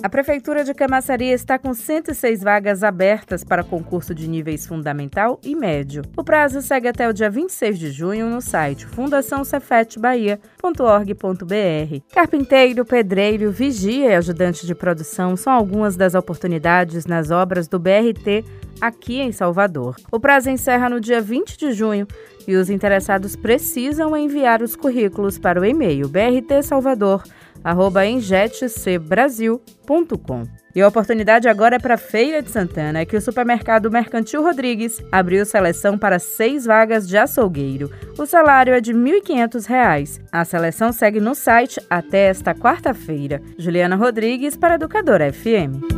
A Prefeitura de Camaçari está com 106 vagas abertas para concurso de níveis fundamental e médio. O prazo segue até o dia 26 de junho no site fundaçãocefetbahia.org.br. Carpinteiro, pedreiro, vigia e ajudante de produção são algumas das oportunidades nas obras do BRT aqui em Salvador. O prazo encerra no dia 20 de junho e os interessados precisam enviar os currículos para o e-mail brtsalvador@engetcbrasil.com. E a oportunidade agora é para a Feira de Santana, que o supermercado Mercantil Rodrigues abriu seleção para seis vagas de açougueiro. O salário é de R$ 1.500. A seleção segue no site até esta quarta-feira. Juliana Rodrigues para Educadora FM.